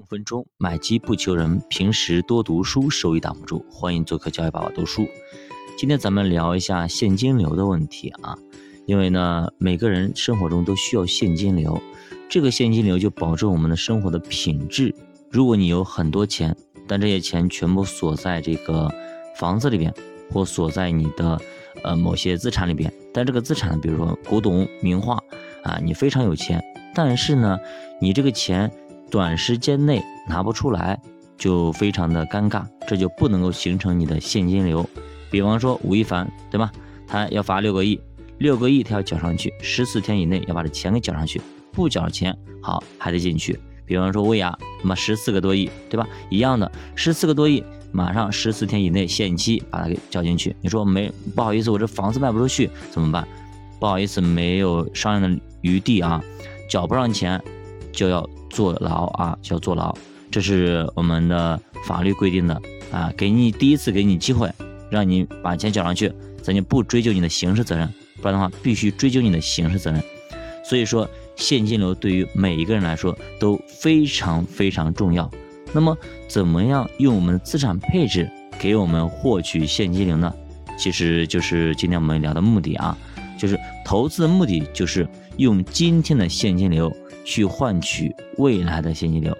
五分钟买机不求人，平时多读书，收益挡不住。欢迎做客教育爸爸读书。今天咱们聊一下现金流的问题啊，因为呢，每个人生活中都需要现金流，这个现金流就保证我们的生活的品质。如果你有很多钱，但这些钱全部锁在这个房子里边，或锁在你的呃某些资产里边，但这个资产，比如说古董、名画啊，你非常有钱，但是呢，你这个钱。短时间内拿不出来，就非常的尴尬，这就不能够形成你的现金流。比方说吴亦凡，对吧？他要罚六个亿，六个亿他要缴上去，十四天以内要把这钱给缴上去，不缴钱好还得进去。比方说薇娅，那么十四个多亿，对吧？一样的，十四个多亿，马上十四天以内限期把它给交进去。你说没不好意思，我这房子卖不出去怎么办？不好意思，没有商量的余地啊，缴不上钱就要。坐牢啊，叫坐牢，这是我们的法律规定的啊。给你第一次给你机会，让你把钱缴上去，咱就不追究你的刑事责任，不然的话必须追究你的刑事责任。所以说，现金流对于每一个人来说都非常非常重要。那么，怎么样用我们的资产配置给我们获取现金流呢？其实就是今天我们聊的目的啊，就是投资的目的就是用今天的现金流。去换取未来的现金流。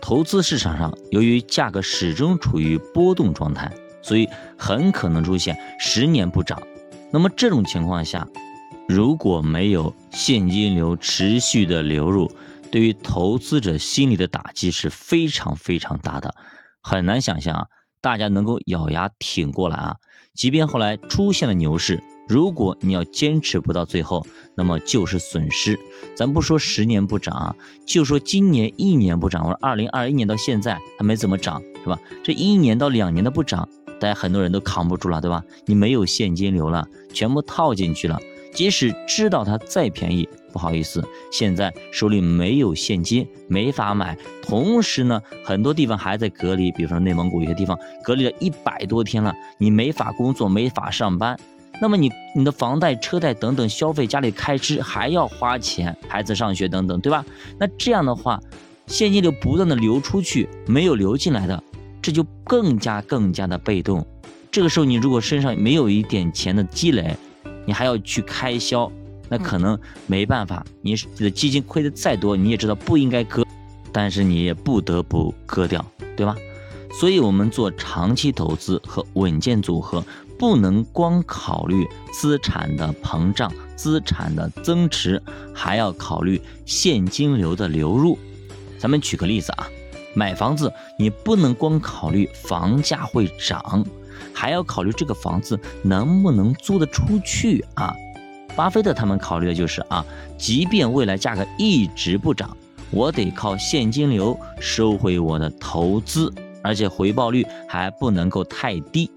投资市场上，由于价格始终处于波动状态，所以很可能出现十年不涨。那么这种情况下，如果没有现金流持续的流入，对于投资者心理的打击是非常非常大的。很难想象啊，大家能够咬牙挺过来啊，即便后来出现了牛市。如果你要坚持不到最后，那么就是损失。咱不说十年不涨啊，就说今年一年不涨，或者二零二一年到现在还没怎么涨，是吧？这一年到两年的不涨，大家很多人都扛不住了，对吧？你没有现金流了，全部套进去了，即使知道它再便宜，不好意思，现在手里没有现金，没法买。同时呢，很多地方还在隔离，比如说内蒙古有些地方隔离了一百多天了，你没法工作，没法上班。那么你你的房贷、车贷等等消费，家里开支还要花钱，孩子上学等等，对吧？那这样的话，现金流不断的流出去，没有流进来的，这就更加更加的被动。这个时候你如果身上没有一点钱的积累，你还要去开销，那可能没办法。你你的基金亏的再多，你也知道不应该割，但是你也不得不割掉，对吧？所以，我们做长期投资和稳健组合。不能光考虑资产的膨胀、资产的增值，还要考虑现金流的流入。咱们举个例子啊，买房子你不能光考虑房价会涨，还要考虑这个房子能不能租得出去啊。巴菲特他们考虑的就是啊，即便未来价格一直不涨，我得靠现金流收回我的投资，而且回报率还不能够太低。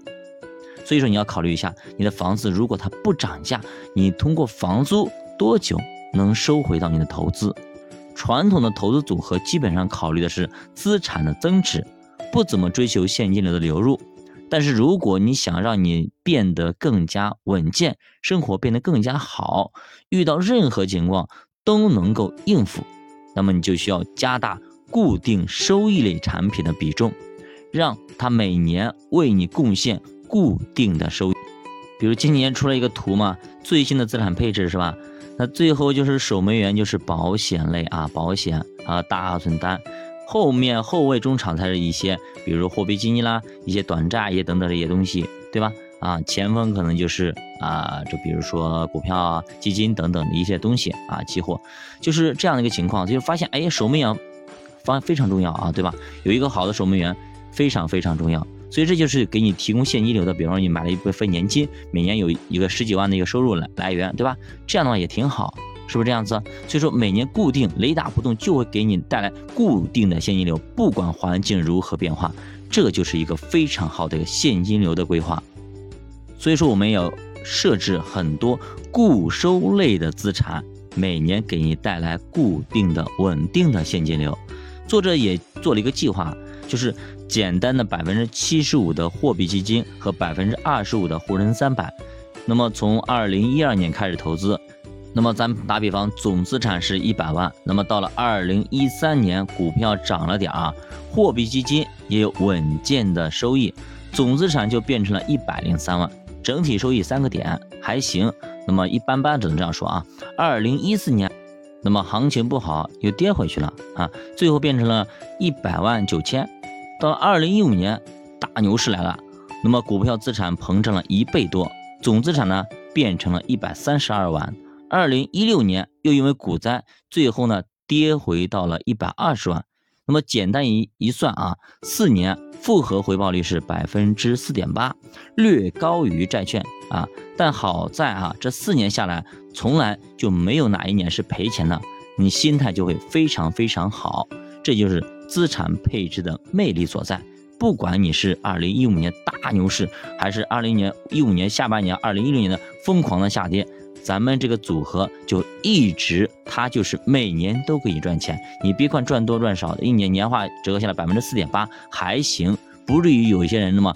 所以说你要考虑一下，你的房子如果它不涨价，你通过房租多久能收回到你的投资？传统的投资组合基本上考虑的是资产的增值，不怎么追求现金流的流入。但是如果你想让你变得更加稳健，生活变得更加好，遇到任何情况都能够应付，那么你就需要加大固定收益类产品的比重，让它每年为你贡献。固定的收益，比如今年出了一个图嘛，最新的资产配置是吧？那最后就是守门员，就是保险类啊，保险啊，大额存单，后面后卫中场才是一些，比如货币基金啦，一些短债也等等这些东西，对吧？啊，前锋可能就是啊，就比如说股票啊、基金等等的一些东西啊，期货，就是这样的一个情况，就发现哎，守门员方非常重要啊，对吧？有一个好的守门员非常非常重要。所以这就是给你提供现金流的，比方说你买了一部分年金，每年有一个十几万的一个收入来来源，对吧？这样的话也挺好，是不是这样子？所以说每年固定雷打不动就会给你带来固定的现金流，不管环境如何变化，这就是一个非常好的一个现金流的规划。所以说我们要设置很多固收类的资产，每年给你带来固定的稳定的现金流。作者也做了一个计划。就是简单的百分之七十五的货币基金和百分之二十五的沪深三百，那么从二零一二年开始投资，那么咱打比方，总资产是一百万，那么到了二零一三年，股票涨了点啊，货币基金也有稳健的收益，总资产就变成了一百零三万，整体收益三个点还行，那么一般般只能这样说啊。二零一四年，那么行情不好，又跌回去了啊，最后变成了一百万九千。到了二零一五年，大牛市来了，那么股票资产膨胀了一倍多，总资产呢变成了一百三十二万。二零一六年又因为股灾，最后呢跌回到了一百二十万。那么简单一一算啊，四年复合回报率是百分之四点八，略高于债券啊。但好在啊，这四年下来，从来就没有哪一年是赔钱的，你心态就会非常非常好。这就是资产配置的魅力所在。不管你是二零一五年大牛市，还是二零年一五年下半年、二零一六年的疯狂的下跌。咱们这个组合就一直，它就是每年都可以赚钱。你别看赚多赚少的，一年年化折合下来百分之四点八还行，不至于有一些人那么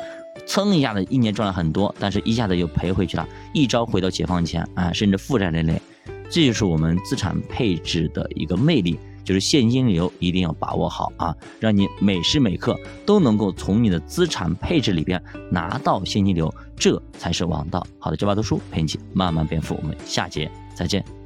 蹭一下子一年赚了很多，但是一下子又赔回去了，一招回到解放前啊，甚至负债累累。这就是我们资产配置的一个魅力。就是现金流一定要把握好啊，让你每时每刻都能够从你的资产配置里边拿到现金流，这才是王道。好的，这把读书陪你一起慢慢变富，我们下节再见。